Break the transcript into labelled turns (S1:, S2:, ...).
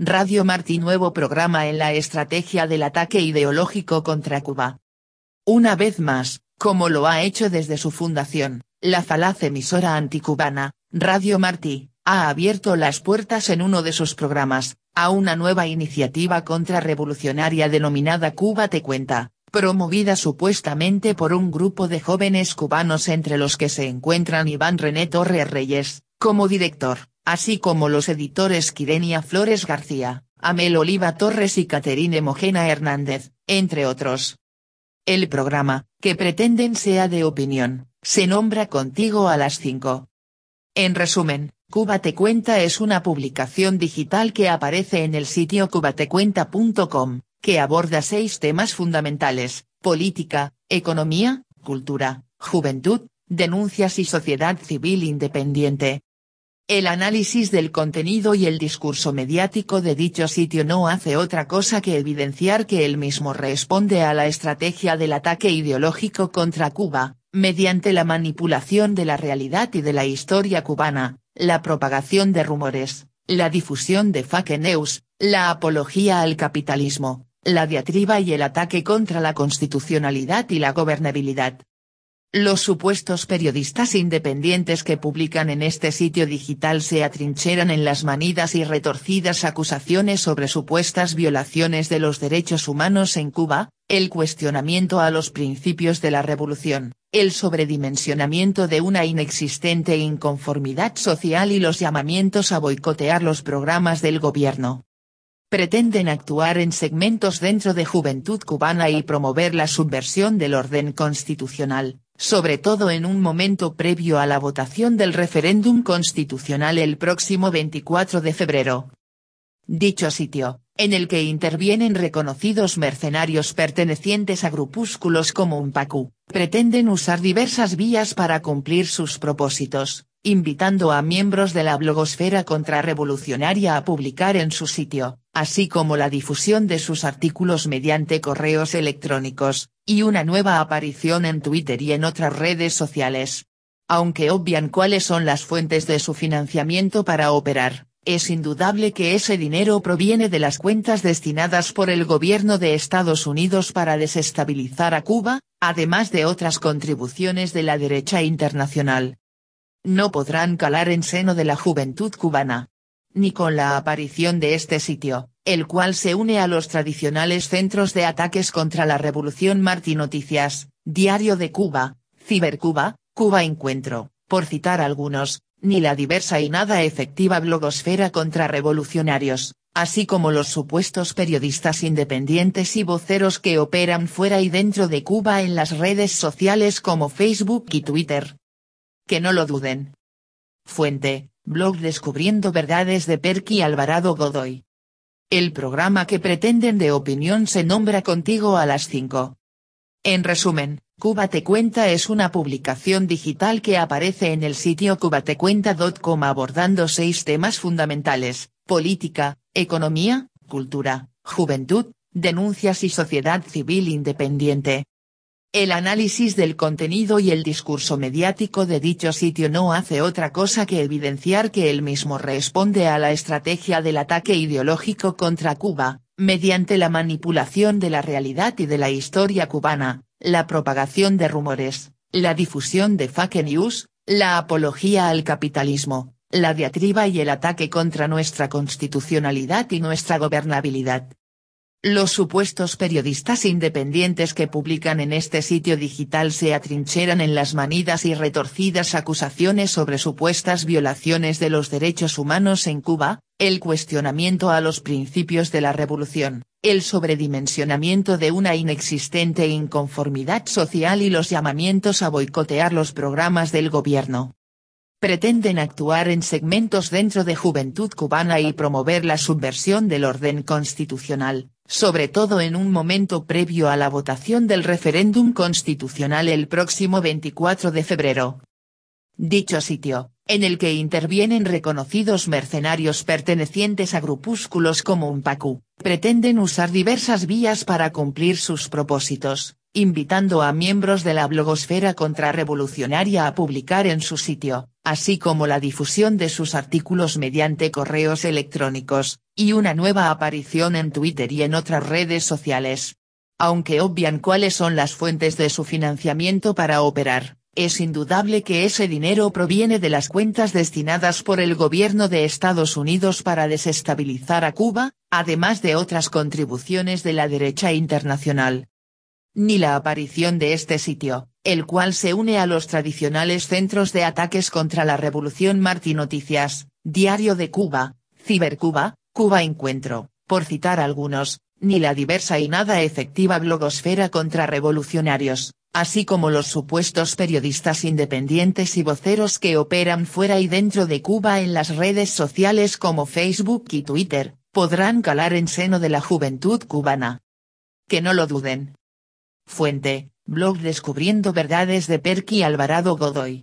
S1: Radio Martí nuevo programa en la estrategia del ataque ideológico contra Cuba. Una vez más, como lo ha hecho desde su fundación, la falaz emisora anticubana, Radio Martí, ha abierto las puertas en uno de sus programas, a una nueva iniciativa contrarrevolucionaria denominada Cuba Te Cuenta, promovida supuestamente por un grupo de jóvenes cubanos entre los que se encuentran Iván René Torres Reyes, como director, así como los editores Quirenia Flores García, Amel Oliva Torres y Caterine Mojena Hernández, entre otros. El programa, que pretenden sea de opinión, se nombra Contigo a las 5. En resumen, Cuba Te Cuenta es una publicación digital que aparece en el sitio cubatecuenta.com, que aborda seis temas fundamentales, política, economía, cultura, juventud, denuncias y sociedad civil independiente. El análisis del contenido y el discurso mediático de dicho sitio no hace otra cosa que evidenciar que el mismo responde a la estrategia del ataque ideológico contra Cuba, mediante la manipulación de la realidad y de la historia cubana, la propagación de rumores, la difusión de fake news, la apología al capitalismo, la diatriba y el ataque contra la constitucionalidad y la gobernabilidad. Los supuestos periodistas independientes que publican en este sitio digital se atrincheran en las manidas y retorcidas acusaciones sobre supuestas violaciones de los derechos humanos en Cuba, el cuestionamiento a los principios de la revolución, el sobredimensionamiento de una inexistente inconformidad social y los llamamientos a boicotear los programas del gobierno. Pretenden actuar en segmentos dentro de Juventud Cubana y promover la subversión del orden constitucional, sobre todo en un momento previo a la votación del referéndum constitucional el próximo 24 de febrero. Dicho sitio, en el que intervienen reconocidos mercenarios pertenecientes a grupúsculos como UNPACU, pretenden usar diversas vías para cumplir sus propósitos, invitando a miembros de la blogosfera contrarrevolucionaria a publicar en su sitio, así como la difusión de sus artículos mediante correos electrónicos, y una nueva aparición en Twitter y en otras redes sociales. Aunque obvian cuáles son las fuentes de su financiamiento para operar, es indudable que ese dinero proviene de las cuentas destinadas por el gobierno de Estados Unidos para desestabilizar a Cuba, además de otras contribuciones de la derecha internacional, no podrán calar en seno de la juventud cubana. Ni con la aparición de este sitio, el cual se une a los tradicionales centros de ataques contra la Revolución Martí Noticias, Diario de Cuba, Cibercuba, Cuba Encuentro, por citar algunos, ni la diversa y nada efectiva blogosfera contra revolucionarios, así como los supuestos periodistas independientes y voceros que operan fuera y dentro de Cuba en las redes sociales como Facebook y Twitter, que no lo duden. Fuente, blog Descubriendo Verdades de Perky Alvarado Godoy. El programa que pretenden de opinión se nombra Contigo a las 5. En resumen, Cuba Te Cuenta es una publicación digital que aparece en el sitio cubatecuenta.com abordando seis temas fundamentales, política, economía, cultura, juventud, denuncias y sociedad civil independiente, el análisis del contenido y el discurso mediático de dicho sitio no hace otra cosa que evidenciar que el mismo responde a la estrategia del ataque ideológico contra Cuba, mediante la manipulación de la realidad y de la historia cubana, la propagación de rumores, la difusión de fake news, la apología al capitalismo, la diatriba y el ataque contra nuestra constitucionalidad y nuestra gobernabilidad. Los supuestos periodistas independientes que publican en este sitio digital se atrincheran en las manidas y retorcidas acusaciones sobre supuestas violaciones de los derechos humanos en Cuba, el cuestionamiento a los principios de la revolución, el sobredimensionamiento de una inexistente inconformidad social y los llamamientos a boicotear los programas del gobierno. pretenden actuar en segmentos dentro de Juventud Cubana y promover la subversión del orden constitucional, sobre todo en un momento previo a la votación del referéndum constitucional el próximo 24 de febrero. Dicho sitio, en el que intervienen reconocidos mercenarios pertenecientes a grupúsculos como UNPACU, pretenden usar diversas vías para cumplir sus propósitos, invitando a miembros de la blogosfera contrarrevolucionaria a publicar en su sitio, así como la difusión de sus artículos mediante correos electrónicos, y una nueva aparición en Twitter y en otras redes sociales. Aunque obvian cuáles son las fuentes de su financiamiento para operar, es indudable que ese dinero proviene de las cuentas destinadas por el gobierno de Estados Unidos para desestabilizar a Cuba, además de otras contribuciones de la derecha internacional, ni la aparición de este sitio, el cual se une a los tradicionales centros de ataques contra la Revolución Martí Noticias, Diario de Cuba, Cibercuba, Cuba Encuentro, por citar algunos, ni la diversa y nada efectiva blogosfera contra revolucionarios, así como los supuestos periodistas independientes y voceros que operan fuera y dentro de Cuba en las redes sociales como Facebook y Twitter, podrán calar en seno de la juventud cubana. Que no lo duden. Fuente, blog Descubriendo Verdades de Perky Alvarado Godoy.